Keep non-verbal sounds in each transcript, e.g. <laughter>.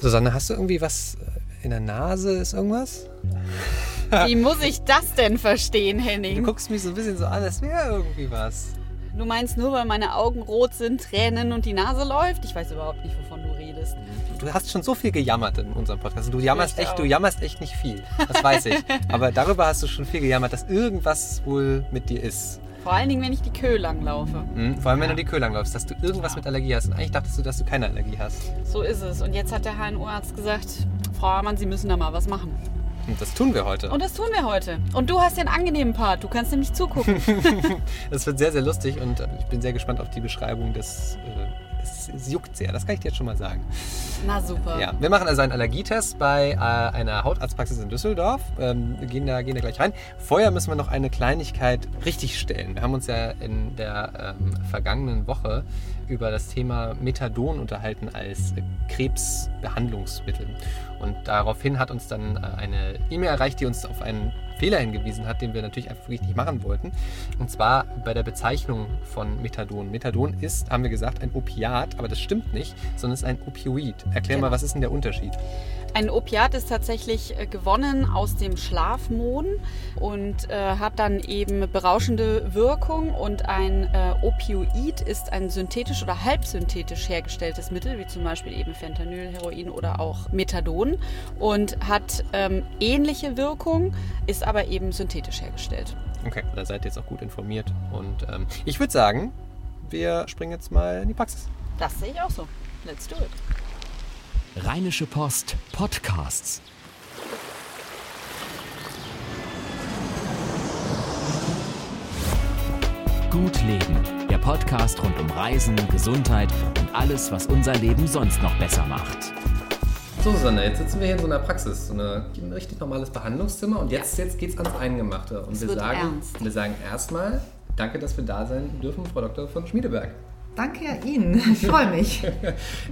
Susanne, hast du irgendwie was in der Nase? Ist irgendwas? Wie muss ich das denn verstehen, Henning? Du guckst mich so ein bisschen so an, als wäre irgendwie was. Du meinst nur, weil meine Augen rot sind, Tränen und die Nase läuft? Ich weiß überhaupt nicht, wovon du redest. Du hast schon so viel gejammert in unserem Podcast. Du jammerst echt, du jammerst echt nicht viel. Das weiß ich. <laughs> Aber darüber hast du schon viel gejammert, dass irgendwas wohl mit dir ist. Vor allen Dingen, wenn ich die Kö lang laufe. Hm? Vor allem, wenn du die Köhl langläufst, dass du irgendwas mit Allergie hast. Und eigentlich dachtest du, dass du keine Allergie hast. So ist es. Und jetzt hat der HNO-Arzt gesagt, Frau Hamann, Sie müssen da mal was machen. Und das tun wir heute. Und das tun wir heute. Und du hast den angenehmen Part. Du kannst nämlich zugucken. <laughs> Das wird sehr, sehr lustig und ich bin sehr gespannt auf die Beschreibung des. Äh, es, es juckt sehr, das kann ich dir jetzt schon mal sagen. Na super. Ja, wir machen also einen Allergietest bei äh, einer Hautarztpraxis in Düsseldorf. Ähm, wir gehen da, gehen da gleich rein. Vorher müssen wir noch eine Kleinigkeit richtigstellen. Wir haben uns ja in der ähm, vergangenen Woche über das Thema Methadon unterhalten als äh, Krebsbehandlungsmittel. Und daraufhin hat uns dann äh, eine E-Mail erreicht, die uns auf einen Fehler hingewiesen hat, den wir natürlich einfach wirklich nicht machen wollten. Und zwar bei der Bezeichnung von Methadon. Methadon ist, haben wir gesagt, ein Opiat, aber das stimmt nicht, sondern es ist ein Opioid. Erklär mal, Genau. was ist denn der Unterschied? Ein Opiat ist tatsächlich äh, gewonnen aus dem Schlafmohn und äh, hat dann eben berauschende Wirkung. Und ein äh, Opioid ist ein synthetisch oder halbsynthetisch hergestelltes Mittel, wie zum Beispiel eben Fentanyl, Heroin oder auch Methadon. Und hat ähm, ähnliche Wirkung, ist aber eben synthetisch hergestellt. Okay, da seid ihr jetzt auch gut informiert. Und ähm, ich würde sagen, wir springen jetzt mal in die Praxis. Das sehe ich auch so. Let's do it. Rheinische Post Podcasts. Gut Leben, der Podcast rund um Reisen, Gesundheit und alles, was unser Leben sonst noch besser macht. So, Susanne, jetzt sitzen wir hier in so einer Praxis, so ein richtig normales Behandlungszimmer. Und jetzt, jetzt geht es ans Eingemachte. Und wir sagen, ernst. wir sagen erstmal, danke, dass wir da sein dürfen, Frau Dr. von Schmiedeberg. Danke Ihnen. Ich freue mich. <laughs>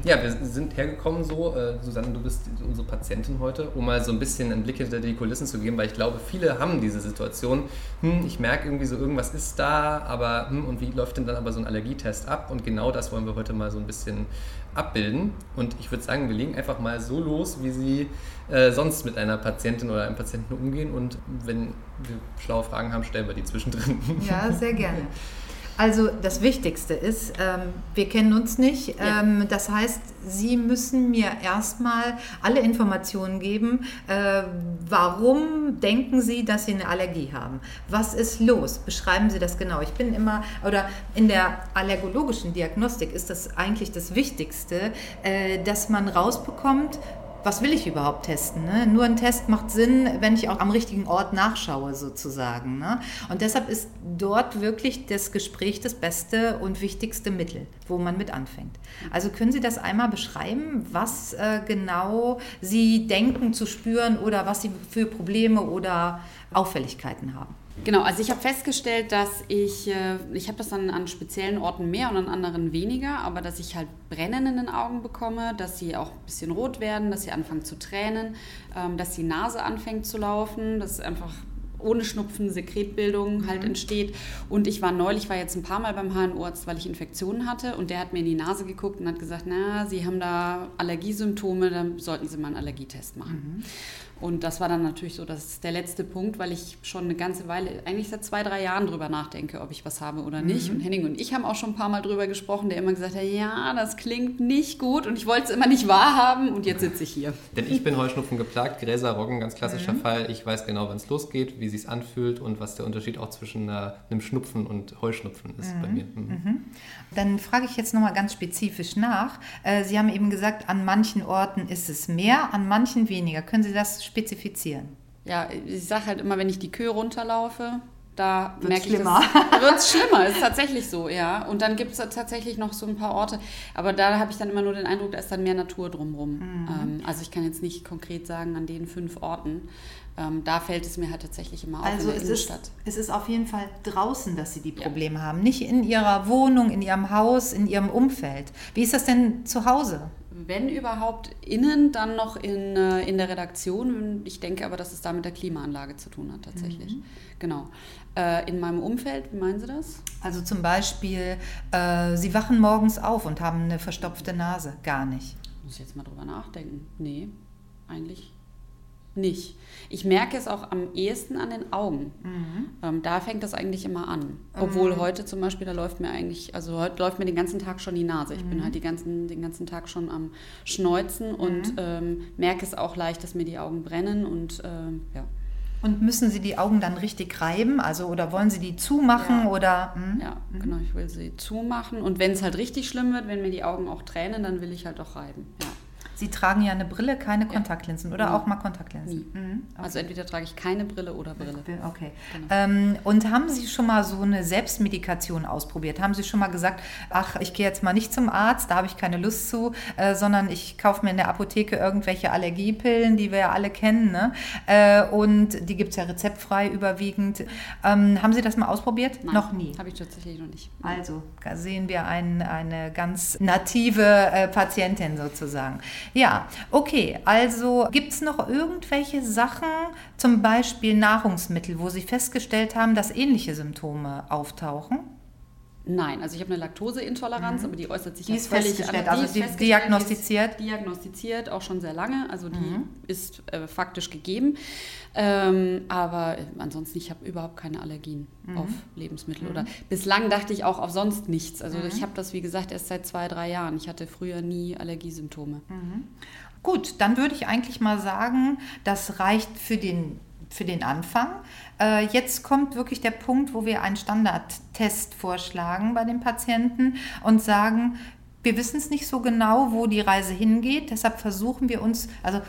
Ja, wir sind hergekommen so, äh, Susanne, du bist unsere Patientin heute, um mal so ein bisschen einen Blick hinter die Kulissen zu geben, weil ich glaube, viele haben diese Situation, hm, ich merke irgendwie so, irgendwas ist da, aber hm, und wie läuft denn dann aber so ein Allergietest ab? Und genau das wollen wir heute mal so ein bisschen abbilden. Und ich würde sagen, wir legen einfach mal so los, wie Sie äh, sonst mit einer Patientin oder einem Patienten umgehen. Und wenn wir schlaue Fragen haben, stellen wir die zwischendrin. Ja, sehr gerne. <laughs> Also das Wichtigste ist, ähm, wir kennen uns nicht. Ja. Ähm, das heißt, Sie müssen mir erstmal alle Informationen geben. Äh, warum denken Sie, dass Sie eine Allergie haben? Was ist los? Beschreiben Sie das genau. Ich bin immer, oder in der allergologischen Diagnostik ist das eigentlich das Wichtigste, äh, dass man rausbekommt, was will ich überhaupt testen? Ne? Nur ein Test macht Sinn, wenn ich auch am richtigen Ort nachschaue, sozusagen. Ne? Und deshalb ist dort wirklich das Gespräch das beste und wichtigste Mittel, wo man mit anfängt. Also können Sie das einmal beschreiben, was äh, genau Sie denken zu spüren oder was Sie für Probleme oder Auffälligkeiten haben? Genau, also ich habe festgestellt, dass ich, äh, ich habe das dann an speziellen Orten mehr und an anderen weniger, aber dass ich halt Brennen in den Augen bekomme, dass sie auch ein bisschen rot werden, dass sie anfangen zu tränen, ähm, dass die Nase anfängt zu laufen, dass einfach ohne Schnupfen Sekretbildung halt entsteht. Und ich war neulich, war jetzt ein paar Mal beim HNO-Arzt, weil ich Infektionen hatte und der hat mir in die Nase geguckt und hat gesagt, na, Sie haben da Allergiesymptome, dann sollten Sie mal einen Allergietest machen. Und das war dann natürlich so, das ist der letzte Punkt, weil ich schon eine ganze Weile, eigentlich seit zwei, drei Jahren drüber nachdenke, ob ich was habe oder nicht. Und Henning und ich haben auch schon ein paar Mal drüber gesprochen, der immer gesagt hat, ja, das klingt nicht gut und ich wollte es immer nicht wahrhaben und jetzt sitze ich hier. Denn ich bin Heuschnupfen geplagt, Gräser, Roggen, ganz klassischer Fall. Ich weiß genau, wann es losgeht, wie sich anfühlt und was der Unterschied auch zwischen einer, einem Schnupfen und Heuschnupfen ist bei mir. Mhm. Dann frage ich jetzt nochmal ganz spezifisch nach. Äh, Sie haben eben gesagt, an manchen Orten ist es mehr, an manchen weniger. Können Sie das spezifizieren? Ja, ich sage halt immer, wenn ich die Kühe runterlaufe, da Wird's merke ich, schlimmer. <laughs> wird es schlimmer. Ist tatsächlich so, ja. Und dann gibt es tatsächlich noch so ein paar Orte, aber da habe ich dann immer nur den Eindruck, da ist dann mehr Natur drumherum. Ähm, also ich kann jetzt nicht konkret sagen, an den fünf Orten. Ähm, da fällt es mir halt tatsächlich immer auf Also in der es ist, Innenstadt. es ist auf jeden Fall draußen, dass Sie die Probleme haben. Nicht in Ihrer Wohnung, in Ihrem Haus, in Ihrem Umfeld. Wie ist das denn zu Hause? Wenn überhaupt innen, dann noch in, äh, in der Redaktion. Ich denke aber, dass es da mit der Klimaanlage zu tun hat, tatsächlich. Genau. Äh, in meinem Umfeld, wie meinen Sie das? Also zum Beispiel, äh, Sie wachen morgens auf und haben eine verstopfte Nase. Gar nicht. muss ich jetzt mal drüber nachdenken. Nee, eigentlich nicht. Ich merke es auch am ehesten an den Augen. Mhm. Ähm, da fängt das eigentlich immer an. Obwohl mhm. heute zum Beispiel, da läuft mir eigentlich, also heute läuft mir den ganzen Tag schon die Nase. Ich mhm. bin halt die ganzen, den ganzen Tag schon am Schneuzen und mhm. ähm, merke es auch leicht, dass mir die Augen brennen und ähm, ja. Und müssen Sie die Augen dann richtig reiben? Also oder wollen Sie die zumachen ja. oder? Hm? Ja, mhm. genau. Ich will sie zumachen. Und wenn es halt richtig schlimm wird, wenn mir die Augen auch tränen, dann will ich halt auch reiben. Ja. Sie tragen ja eine Brille, keine Kontaktlinsen oder ja. auch mal Kontaktlinsen? Mhm. Okay. Also entweder trage ich keine Brille oder Brille. Okay. Genau. Ähm, und haben Sie schon mal so eine Selbstmedikation ausprobiert? Haben Sie schon mal gesagt, ach, ich gehe jetzt mal nicht zum Arzt, da habe ich keine Lust zu, äh, sondern ich kaufe mir in der Apotheke irgendwelche Allergiepillen, die wir ja alle kennen. Ne? Äh, und die gibt es ja rezeptfrei überwiegend. Ähm, haben Sie das mal ausprobiert? Nein, noch nie. Habe ich tatsächlich noch nicht. Also da sehen wir ein, eine ganz native äh, Patientin sozusagen. Ja, okay. Also gibt es noch irgendwelche Sachen, zum Beispiel Nahrungsmittel, wo Sie festgestellt haben, dass ähnliche Symptome auftauchen? Nein, also ich habe eine Laktoseintoleranz, mhm. aber die äußert sich die ist völlig festgestellt, also die ist diagnostiziert. Die ist diagnostiziert, auch schon sehr lange, also die mhm. ist äh, faktisch gegeben. Ähm, aber äh, ansonsten, ich habe überhaupt keine Allergien mhm. auf Lebensmittel. Oder mhm. bislang dachte ich auch auf sonst nichts. Also ich mhm. habe das, wie gesagt, erst seit zwei, drei Jahren. Ich hatte früher nie Allergiesymptome. Mhm. Gut, dann würde ich eigentlich mal sagen, das reicht für den für den Anfang. Äh, jetzt kommt wirklich der Punkt, wo wir einen Standardtest vorschlagen bei den Patienten und sagen, wir wissen es nicht so genau, wo die Reise hingeht. Deshalb versuchen wir uns, also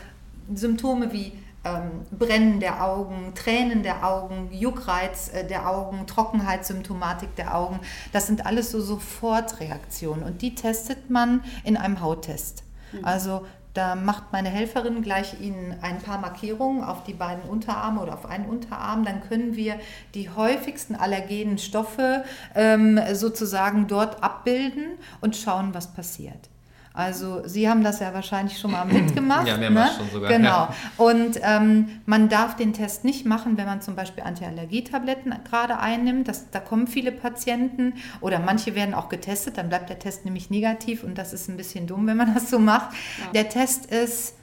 Symptome wie ähm, Brennen der Augen, Tränen der Augen, Juckreiz äh, der Augen, Trockenheitssymptomatik der Augen, das sind alles so Sofortreaktionen und die testet man in einem Hauttest. Mhm. Also da macht meine Helferin gleich Ihnen ein paar Markierungen auf die beiden Unterarme oder auf einen Unterarm. Dann können wir die häufigsten allergenen Stoffe ähm, sozusagen dort abbilden und schauen, was passiert. Also Sie haben das ja wahrscheinlich schon mal <clears throat> mitgemacht. Ja, mehrmals ne? schon sogar. Genau. Ja. Und ähm, man darf den Test nicht machen, wenn man zum Beispiel Antiallergietabletten gerade einnimmt. Das, da kommen viele Patienten oder manche werden auch getestet, dann bleibt der Test nämlich negativ und das ist ein bisschen dumm, wenn man das so macht. Ja. Der Test ist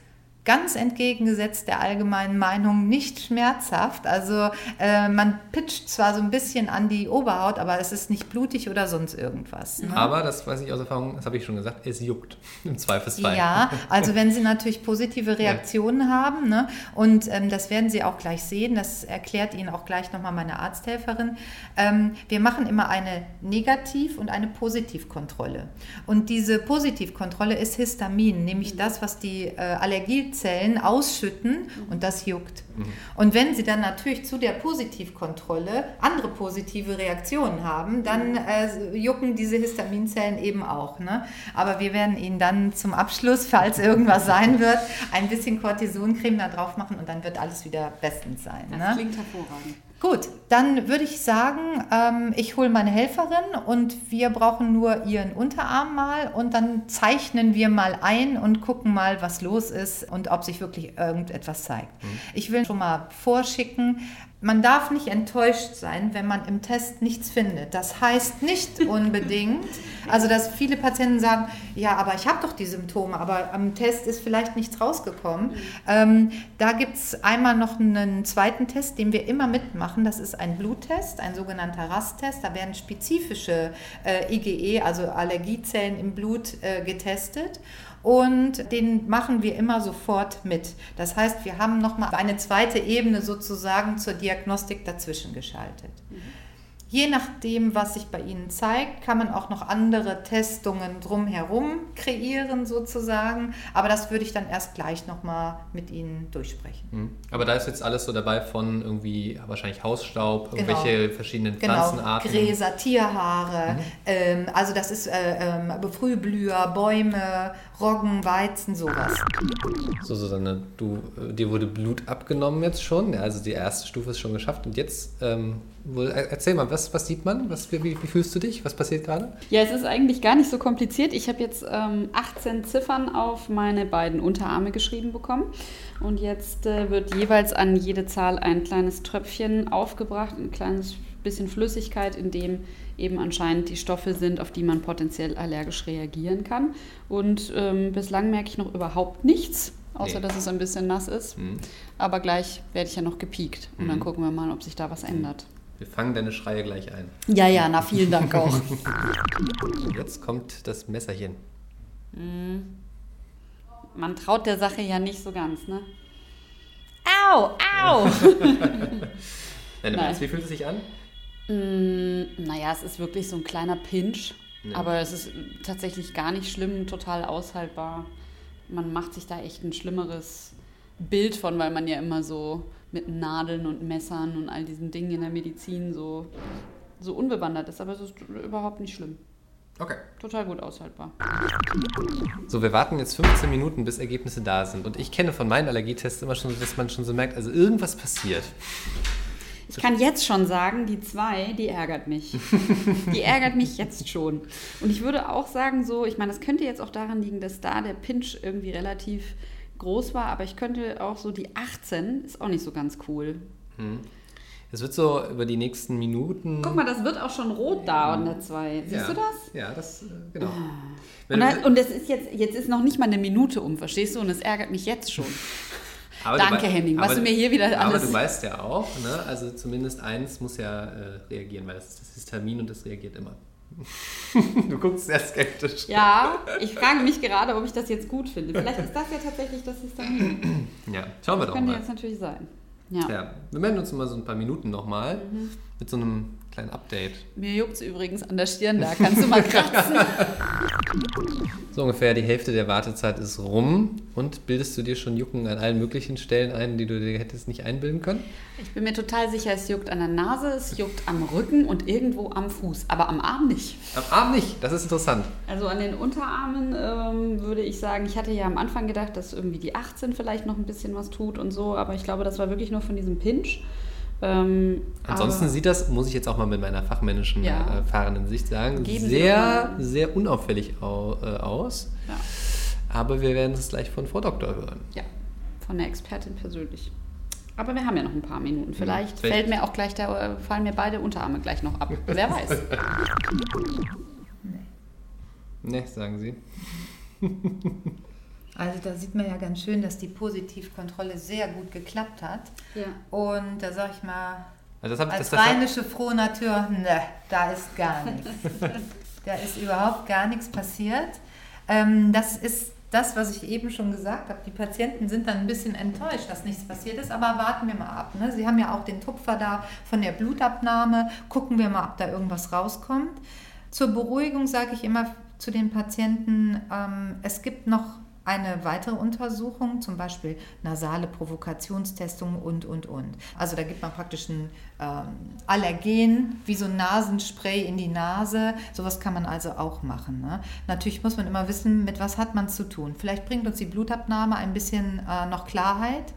ganz entgegengesetzt der allgemeinen Meinung nicht schmerzhaft. Also äh, man pitcht zwar so ein bisschen an die Oberhaut, aber es ist nicht blutig oder sonst irgendwas. Ne? Aber das weiß ich aus Erfahrung, das habe ich schon gesagt, es juckt <laughs> im Zweifelsfall. Ja, also wenn Sie natürlich positive Reaktionen ja. haben ne, und ähm, das werden Sie auch gleich sehen, das erklärt Ihnen auch gleich nochmal meine Arzthelferin. Ähm, wir machen immer eine Negativ- und eine Positivkontrolle. Und diese Positivkontrolle ist Histamin, nämlich das, was die äh, Allergie Zellen ausschütten und das juckt. Mhm. Und wenn Sie dann natürlich zu der Positivkontrolle andere positive Reaktionen haben, dann äh, jucken diese Histaminzellen eben auch. Ne? Aber wir werden Ihnen dann zum Abschluss, falls irgendwas sein <laughs> wird, ein bisschen Cortisoncreme da drauf machen und dann wird alles wieder bestens sein. Das ne? klingt hervorragend. Gut, dann würde ich sagen, ähm, ich hole meine Helferin und wir brauchen nur ihren Unterarm mal und dann zeichnen wir mal ein und gucken mal, was los ist und ob sich wirklich irgendetwas zeigt. Mhm. Ich will schon mal vorschicken, man darf nicht enttäuscht sein, wenn man im Test nichts findet. Das heißt nicht <laughs> unbedingt, also dass viele Patienten sagen, ja, aber ich habe doch die Symptome, aber am Test ist vielleicht nichts rausgekommen. Mhm. Ähm, da gibt es einmal noch einen zweiten Test, den wir immer mitmachen. Das ist ein Bluttest, ein sogenannter RAS-Test. Da werden spezifische äh, IgE, also Allergiezellen im Blut, äh, getestet und den machen wir immer sofort mit. Das heißt, wir haben nochmal eine zweite Ebene sozusagen zur Diagnostik dazwischen geschaltet. Mhm. Je nachdem, was sich bei Ihnen zeigt, kann man auch noch andere Testungen drumherum kreieren sozusagen. Aber das würde ich dann erst gleich nochmal mit Ihnen durchsprechen. Mhm. Aber da ist jetzt alles so dabei von irgendwie wahrscheinlich Hausstaub, genau. irgendwelche verschiedenen genau. Pflanzenarten. Gräser, Tierhaare, mhm. ähm, also das ist äh, äh, Frühblüher, Bäume, Roggen, Weizen, sowas. So, Susanne, du, äh, dir wurde Blut abgenommen jetzt schon, also die erste Stufe ist schon geschafft und jetzt ähm, Erzähl mal, was, was sieht man? Was, wie, wie, fühlst du dich? Was passiert gerade? Ja, es ist eigentlich gar nicht so kompliziert. Ich habe jetzt ähm, 18 Ziffern auf meine beiden Unterarme geschrieben bekommen. Und jetzt äh, wird jeweils an jede Zahl ein kleines Tröpfchen aufgebracht, ein kleines bisschen Flüssigkeit, in dem eben anscheinend die Stoffe sind, auf die man potenziell allergisch reagieren kann. Und ähm, bislang merke ich noch überhaupt nichts, außer Nee. dass es ein bisschen nass ist. Mhm. Aber gleich werde ich ja noch gepiekt. Und dann Mhm. gucken wir mal, ob sich da was ändert. Wir fangen deine Schreie gleich ein. Ja, ja, na vielen Dank <laughs> auch. Jetzt kommt das Messerchen. Man traut der Sache ja nicht so ganz, ne? Au, au! <laughs> Nein. meinst, wie fühlt es sich an? Mm, naja, es ist wirklich so ein kleiner Pinch, Ja. aber es ist tatsächlich gar nicht schlimm, total aushaltbar. Man macht sich da echt ein schlimmeres Bild von, weil man ja immer so mit Nadeln und Messern und all diesen Dingen in der Medizin so, so unbewandert ist. Aber es ist überhaupt nicht schlimm. Okay. Total gut aushaltbar. So, wir warten jetzt 15 Minuten, bis Ergebnisse da sind. Und ich kenne von meinen Allergietests immer schon, dass man schon so merkt, also irgendwas passiert. Ich kann jetzt schon sagen, die zwei, die ärgert mich. <laughs> Die ärgert mich jetzt schon. Und ich würde auch sagen, so, ich meine, das könnte jetzt auch daran liegen, dass da der Pinch irgendwie relativ groß war, aber ich könnte auch so die 18 ist auch nicht so ganz cool. Es wird so über die nächsten Minuten. Guck mal, das wird auch schon rot da an der 2. Siehst ja. du das? Ja, das, äh, genau. Und, Wenn da, du- und das ist jetzt, jetzt ist noch nicht mal eine Minute um, verstehst du? Und es ärgert mich jetzt schon. <laughs> aber Danke, Henning, was aber- du mir hier wieder Aber alles- du weißt ja auch, ne? also zumindest eins muss ja äh, reagieren, weil das ist das Histamin und das reagiert immer. <laughs> du guckst sehr skeptisch. Ja, ich frage mich gerade, ob ich das jetzt gut finde. Vielleicht ist das ja tatsächlich das Histamin. Ja, schauen wir doch Könnte mal. jetzt natürlich sein. Ja. Ja, wir melden uns mal so ein paar Minuten nochmal Mhm. mit so einem kleinen Update. Mir juckt es übrigens an der Stirn da. Kannst du mal <laughs> kratzen? So ungefähr die Hälfte der Wartezeit ist rum. Und bildest du dir schon Jucken an allen möglichen Stellen ein, die du dir hättest nicht einbilden können? Ich bin mir total sicher, es juckt an der Nase, es juckt am Rücken und irgendwo am Fuß. Aber am Arm nicht. Am Arm nicht, das ist interessant. Also an den Unterarmen ähm, würde ich sagen, ich hatte ja am Anfang gedacht, dass irgendwie die 18 vielleicht noch ein bisschen was tut und so. Aber ich glaube, das war wirklich nur von diesem Pinch. Ähm, Ansonsten sieht das, muss ich jetzt auch mal mit meiner fachmännischen, Ja. äh, fahrenden Sicht sagen, Geben sehr, sehr unauffällig au, äh, aus. Ja. Aber wir werden es gleich von Frau Doktor hören. Ja, von der Expertin persönlich. Aber wir haben ja noch ein paar Minuten. Vielleicht Vielleicht- fällt mir auch gleich der, äh, fallen mir beide Unterarme gleich noch ab. <laughs> Wer weiß. Ne, sagen Sie. <laughs> Also da sieht man ja ganz schön, dass die Positivkontrolle sehr gut geklappt hat. Ja. Und da sag ich mal, Also das hab, als das, das, rheinische Frohnatur, ne, da ist gar nichts. <laughs> da ist überhaupt gar nichts passiert. Ähm, das ist das, was ich eben schon gesagt habe. Die Patienten sind dann ein bisschen enttäuscht, dass nichts passiert ist, aber warten wir mal ab. Ne? Sie haben ja auch den Tupfer da von der Blutabnahme. Gucken wir mal, ob da irgendwas rauskommt. Zur Beruhigung sage ich immer zu den Patienten, ähm, es gibt noch eine weitere Untersuchung, zum Beispiel nasale Provokationstestung und, und, und. Also da gibt man praktisch ein ähm, Allergen, wie so ein Nasenspray in die Nase. Sowas kann man also auch machen. Ne? Natürlich muss man immer wissen, mit was hat man zu tun. Vielleicht bringt uns die Blutabnahme ein bisschen äh, noch Klarheit.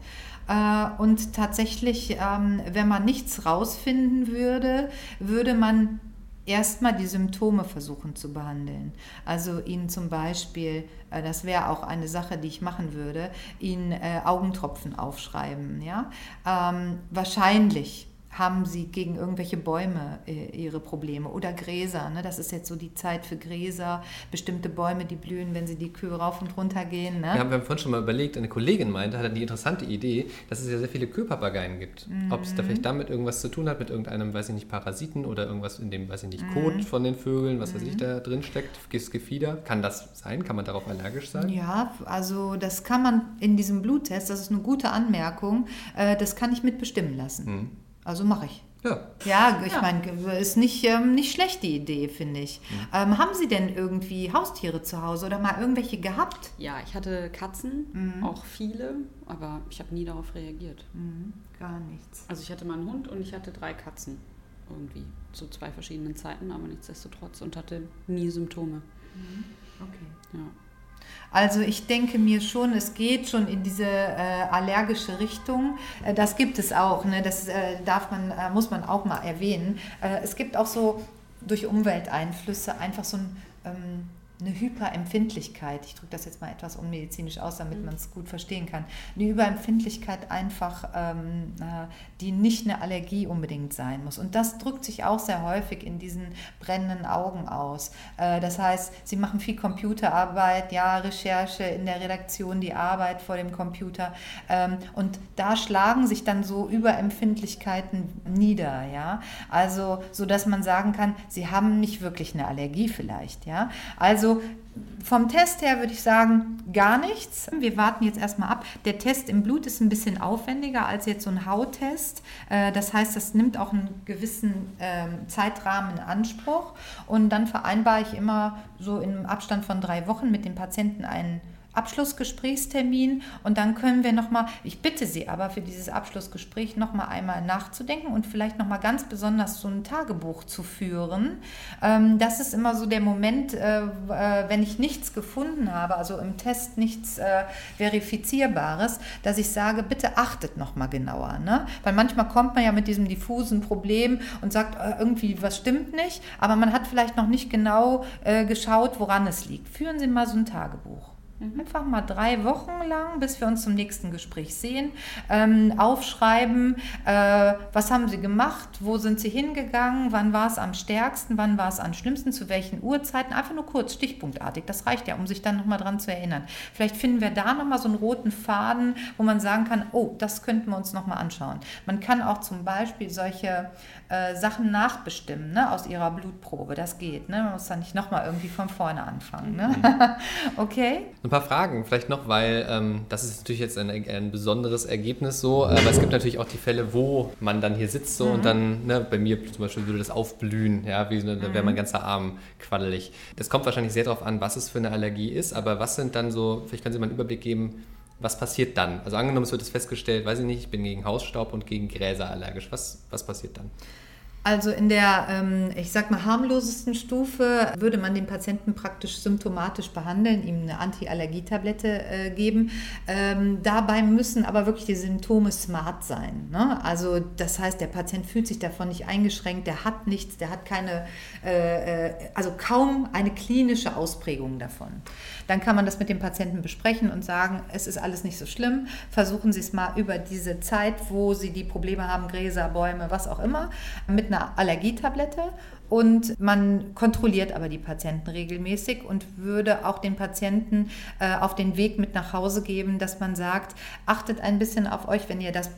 Äh, und tatsächlich, ähm, wenn man nichts rausfinden würde, würde man erstmal die Symptome versuchen zu behandeln. Also ihnen zum Beispiel, äh, das wäre auch eine Sache, die ich machen würde, ihnen äh, Augentropfen aufschreiben. Ja? Ähm, wahrscheinlich haben sie gegen irgendwelche Bäume äh, ihre Probleme oder Gräser. Ne? Das ist jetzt so die Zeit für Gräser, bestimmte Bäume, die blühen, wenn sie die Kühe rauf und runter gehen. Ne? wir, haben, wir haben vorhin schon mal überlegt, eine Kollegin meinte, hat die interessante Idee, dass es ja sehr viele Kühlpapageien gibt. Ob es da vielleicht damit irgendwas zu tun hat, mit irgendeinem, weiß ich nicht, Parasiten oder irgendwas in dem, weiß ich nicht, Kot von den Vögeln, was weiß ich, da drin steckt, Gefieder. Kann das sein? Kann man darauf allergisch sein? Ja, also das kann man in diesem Bluttest, das ist eine gute Anmerkung, äh, das kann ich mitbestimmen lassen. Also mache ich. Ja. Ja, ich Ja. meine, ist nicht, ähm, nicht schlecht die Idee, finde ich. Ähm, haben Sie denn irgendwie Haustiere zu Hause oder mal irgendwelche gehabt? Ja, ich hatte Katzen, auch viele, aber ich habe nie darauf reagiert. Mhm, gar nichts. Also ich hatte mal einen Hund und ich hatte drei Katzen. Irgendwie zu zwei verschiedenen Zeiten, aber nichtsdestotrotz und hatte nie Symptome. Okay. Ja. Also ich denke mir schon, es geht schon in diese äh, allergische Richtung. Äh, das gibt es auch. Ne? Das äh, darf man, äh, muss man auch mal erwähnen. Äh, es gibt auch so durch Umwelteinflüsse einfach so ein ähm, eine Hyperempfindlichkeit, ich drücke das jetzt mal etwas unmedizinisch aus, damit man es gut verstehen kann, eine Überempfindlichkeit einfach, ähm, äh, die nicht eine Allergie unbedingt sein muss. Und das drückt sich auch sehr häufig in diesen brennenden Augen aus. Äh, das heißt, sie machen viel Computerarbeit, ja, Recherche in der Redaktion, die Arbeit vor dem Computer. Ähm, und da schlagen sich dann so Überempfindlichkeiten nieder, ja. Also, so dass man sagen kann, sie haben nicht wirklich eine Allergie vielleicht, ja. Also also vom Test her würde ich sagen, gar nichts. Wir warten jetzt erstmal ab. Der Test im Blut ist ein bisschen aufwendiger als jetzt so ein Hauttest. Äh, das heißt, das nimmt auch einen gewissen ähm, Zeitrahmen in Anspruch. Und dann vereinbare ich immer so im Abstand von drei Wochen mit dem Patienten einen Abschlussgesprächstermin und dann können wir nochmal, ich bitte Sie aber für dieses Abschlussgespräch nochmal einmal nachzudenken und vielleicht nochmal ganz besonders so ein Tagebuch zu führen. Ähm, das ist immer so der Moment, äh, äh, wenn ich nichts gefunden habe, also im Test nichts äh, Verifizierbares, dass ich sage, bitte achtet nochmal genauer. Ne? Weil manchmal kommt man ja mit diesem diffusen Problem und sagt, irgendwie was stimmt nicht, aber man hat vielleicht noch nicht genau geschaut, woran es liegt. Führen Sie mal so ein Tagebuch. Mhm. Einfach mal drei Wochen lang, bis wir uns zum nächsten Gespräch sehen, ähm, aufschreiben, äh, was haben Sie gemacht, wo sind Sie hingegangen, wann war es am stärksten, wann war es am schlimmsten, zu welchen Uhrzeiten, einfach nur kurz, stichpunktartig. Das reicht ja, um sich dann nochmal dran zu erinnern. Vielleicht finden wir da nochmal so einen roten Faden, wo man sagen kann, oh, das könnten wir uns nochmal anschauen. Man kann auch zum Beispiel solche äh, Sachen nachbestimmen ne, aus ihrer Blutprobe. Das geht. Ne? Man muss dann nicht nochmal irgendwie von vorne anfangen. Ne? Mhm. <laughs> okay? Ein paar Fragen vielleicht noch, weil ähm, das ist natürlich jetzt ein, ein besonderes Ergebnis so, aber es gibt natürlich auch die Fälle, wo man dann hier sitzt so mhm. und dann, ne, bei mir zum Beispiel würde das aufblühen, ja, wie, da wäre mein mhm. ganzer Arm quaddelig. Das kommt wahrscheinlich sehr darauf an, was es für eine Allergie ist, aber was sind dann so, vielleicht können Sie mal einen Überblick geben, was passiert dann? Also angenommen, es wird es festgestellt, weiß ich nicht, ich bin gegen Hausstaub und gegen Gräser allergisch. Was, was passiert dann? Also in der, ähm, ich sag mal, harmlosesten Stufe würde man den Patienten praktisch symptomatisch behandeln, ihm eine Antiallergietablette äh, geben. Ähm, dabei müssen aber wirklich die Symptome smart sein. Ne? Also das heißt, der Patient fühlt sich davon nicht eingeschränkt, der hat nichts, der hat keine, äh, äh, also kaum eine klinische Ausprägung davon. Dann kann man das mit dem Patienten besprechen und sagen, es ist alles nicht so schlimm. Versuchen Sie es mal über diese Zeit, wo Sie die Probleme haben, Gräser, Bäume, was auch immer, mit einer eine Allergietablette und man kontrolliert aber die Patienten regelmäßig und würde auch den Patienten äh, auf den Weg mit nach Hause geben, dass man sagt, achtet ein bisschen auf euch, wenn ihr das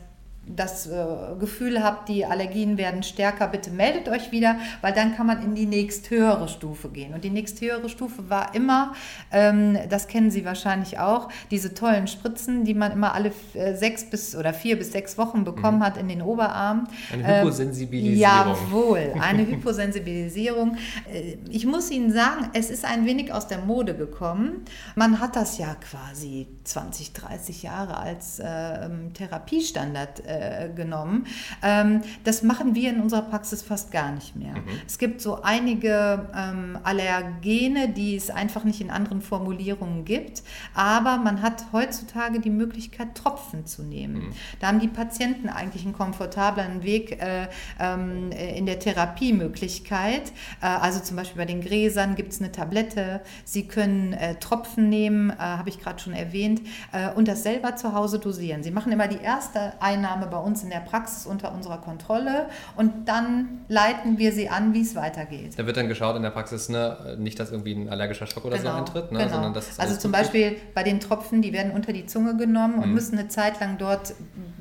das äh, Gefühl habt, die Allergien werden stärker, bitte meldet euch wieder, weil dann kann man in die nächsthöhere Stufe gehen. Und die nächsthöhere Stufe war immer, ähm, das kennen Sie wahrscheinlich auch, diese tollen Spritzen, die man immer alle äh, sechs bis oder vier bis sechs Wochen bekommen mhm. hat in den Oberarm. Eine Hyposensibilisierung. Ähm, jawohl, eine <laughs> Hyposensibilisierung. Äh, ich muss Ihnen sagen, es ist ein wenig aus der Mode gekommen. Man hat das ja quasi 20, 30 Jahre als äh, Therapiestandard äh, äh, genommen. Ähm, das machen wir in unserer Praxis fast gar nicht mehr. Mhm. Es gibt so einige ähm, Allergene, die es einfach nicht in anderen Formulierungen gibt, aber man hat heutzutage die Möglichkeit, Tropfen zu nehmen. Mhm. Da haben die Patienten eigentlich einen komfortableren Weg äh, ähm, in der Therapiemöglichkeit. Äh, also zum Beispiel bei den Gräsern gibt es eine Tablette. Sie können äh, Tropfen nehmen, äh, habe ich gerade schon erwähnt, äh, und das selber zu Hause dosieren. Sie machen immer die erste Einnahme bei uns in der Praxis unter unserer Kontrolle und dann leiten wir sie an, wie es weitergeht. Da wird dann geschaut in der Praxis, ne, nicht, dass irgendwie ein allergischer Schock oder genau, so eintritt, ne, genau. sondern dass Also zum Beispiel bei den Tropfen, die werden unter die Zunge genommen und mhm. müssen eine Zeit lang dort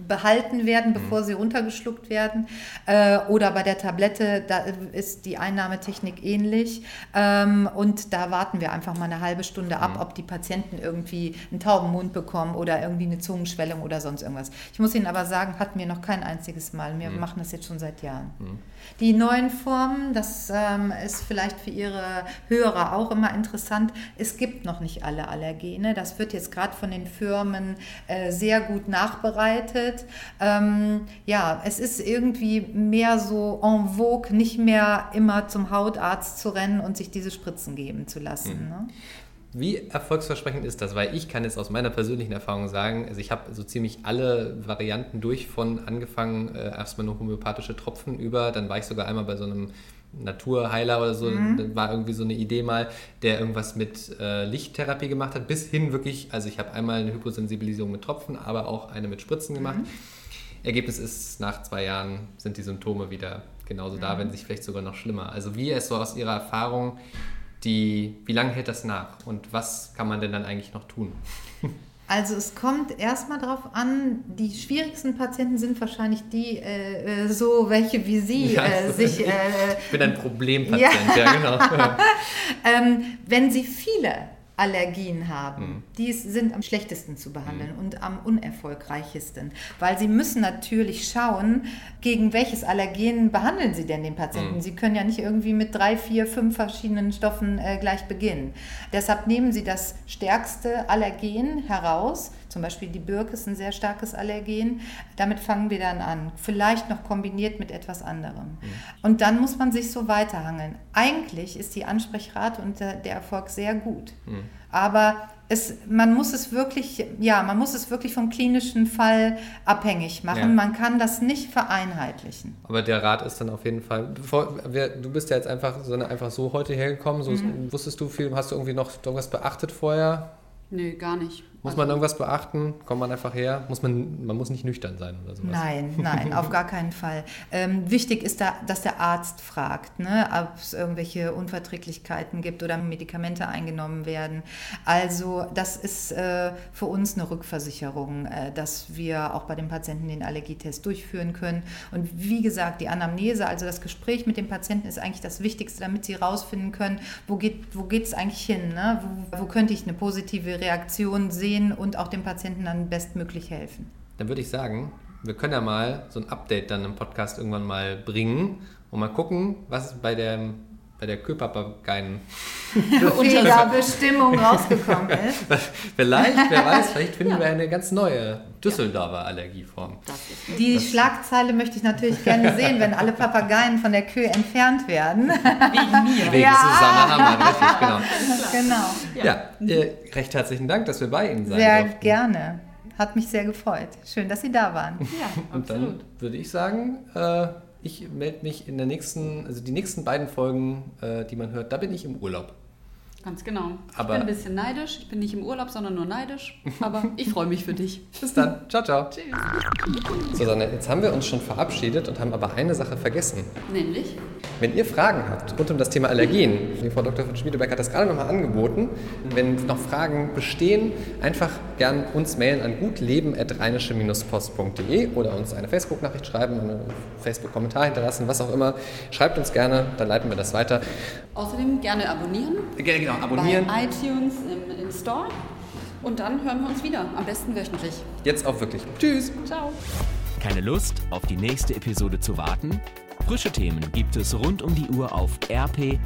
behalten werden, bevor mhm. sie runtergeschluckt werden. Äh, oder bei der Tablette, da ist die Einnahmetechnik ähnlich. Ähm, und da warten wir einfach mal eine halbe Stunde ab, mhm. ob die Patienten irgendwie einen tauben Mund bekommen oder irgendwie eine Zungenschwellung oder sonst irgendwas. Ich muss Ihnen aber sagen, hatten wir noch kein einziges Mal. Wir mhm. machen das jetzt schon seit Jahren. Mhm. Die neuen Formen, das ähm, ist vielleicht für Ihre Hörer auch immer interessant. Es gibt noch nicht alle Allergene. Das wird jetzt gerade von den Firmen äh, sehr gut nachbereitet. Ähm, ja, es ist irgendwie mehr so en vogue, nicht mehr immer zum Hautarzt zu rennen und sich diese Spritzen geben zu lassen. Mhm. Ne? Wie erfolgsversprechend ist das? Weil ich kann jetzt aus meiner persönlichen Erfahrung sagen, also ich habe so ziemlich alle Varianten durch, von angefangen äh, erstmal nur homöopathische Tropfen über, dann war ich sogar einmal bei so einem Naturheiler oder so, mhm. war irgendwie so eine Idee mal, der irgendwas mit äh, Lichttherapie gemacht hat, bis hin wirklich, also ich habe einmal eine Hyposensibilisierung mit Tropfen, aber auch eine mit Spritzen gemacht. Mhm. Ergebnis ist, nach zwei Jahren sind die Symptome wieder genauso mhm. da, wenn sich vielleicht sogar noch schlimmer. Also wie ist so aus Ihrer Erfahrung, die, wie lange hält das nach und was kann man denn dann eigentlich noch tun? Also es kommt erstmal darauf an, die schwierigsten Patienten sind wahrscheinlich die, äh, äh so welche wie Sie ja, äh, sich... Äh, ich bin ein Problempatient, <laughs> ja, ja genau. <laughs> ähm, wenn Sie viele Allergien haben, mhm. die sind am schlechtesten zu behandeln mhm. und am unerfolgreichsten, weil sie müssen natürlich schauen, gegen welches Allergen behandeln sie denn den Patienten. Mhm. Sie können ja nicht irgendwie mit drei, vier, fünf verschiedenen Stoffen äh, gleich beginnen. Deshalb nehmen sie das stärkste Allergen heraus, zum Beispiel die Birke ist ein sehr starkes Allergen. Damit fangen wir dann an. Vielleicht noch kombiniert mit etwas anderem. Mhm. Und dann muss man sich so weiterhangeln. Eigentlich ist die Ansprechrate und der, der Erfolg sehr gut. Mhm. Aber es, man muss es wirklich, ja, man muss es wirklich vom klinischen Fall abhängig machen. Ja. Man kann das nicht vereinheitlichen. Aber der Rat ist dann auf jeden Fall. Bevor, wir, du bist ja jetzt einfach so, einfach so heute hergekommen. So, mhm. Wusstest du viel? Hast du irgendwie noch irgendwas beachtet vorher? Nee, gar nicht. Muss man irgendwas beachten? Kommt man einfach her? Muss man, man muss nicht nüchtern sein oder sowas? Nein, nein, auf gar keinen Fall. Ähm, wichtig ist, da, dass der Arzt fragt, ne, ob es irgendwelche Unverträglichkeiten gibt oder Medikamente eingenommen werden. Also das ist äh, für uns eine Rückversicherung, äh, dass wir auch bei den Patienten den Allergietest durchführen können. Und wie gesagt, die Anamnese, also das Gespräch mit dem Patienten ist eigentlich das Wichtigste, damit sie herausfinden können, wo geht es wo eigentlich hin? Ne? Wo, wo könnte ich eine positive Reaktion sehen? Sehen und auch dem Patienten dann bestmöglich helfen. Dann würde ich sagen, wir können ja mal so ein Update dann im Podcast irgendwann mal bringen und mal gucken, was bei der bei der Kühlpapageien <laughs> Bestimmung rausgekommen <laughs> ist. vielleicht, wer weiß, <laughs> vielleicht finden ja. wir eine ganz neue Düsseldorfer Allergieform. Die das Schlagzeile möchte ich natürlich gerne sehen, wenn alle Papageien von der Kühe entfernt werden. Wegen mir. Wegen ja. Susanne Hammer, richtig, genau. genau. Ja, äh, recht herzlichen Dank, dass wir bei Ihnen sein Sehr durften. gerne. Hat mich sehr gefreut. Schön, dass Sie da waren. Ja, absolut. Und dann würde ich sagen, äh, ich melde mich in der nächsten, also die nächsten beiden Folgen, äh, die man hört, da bin ich im Urlaub. Ganz genau. Aber ich bin ein bisschen neidisch. Ich bin nicht im Urlaub, sondern nur neidisch. Aber <laughs> ich freue mich für dich. Bis dann. Ciao, ciao. Tschüss. Susanne, jetzt haben wir uns schon verabschiedet und haben aber eine Sache vergessen. Nämlich? Wenn ihr Fragen habt rund um das Thema Allergien, die Frau Dr. von Schmiedebeck hat das gerade nochmal angeboten, wenn noch Fragen bestehen, einfach gern uns mailen an gutleben.rheinische-post.de oder uns eine Facebook-Nachricht schreiben, einen Facebook-Kommentar hinterlassen, was auch immer. Schreibt uns gerne, dann leiten wir das weiter. Außerdem gerne abonnieren. Gerne, genau, abonnieren. Bei iTunes im, im Store. Und dann hören wir uns wieder, am besten wöchentlich. Jetzt auch wirklich. Tschüss. Ciao. Keine Lust, auf die nächste Episode zu warten? Frische Themen gibt es rund um die Uhr auf rp-online.de.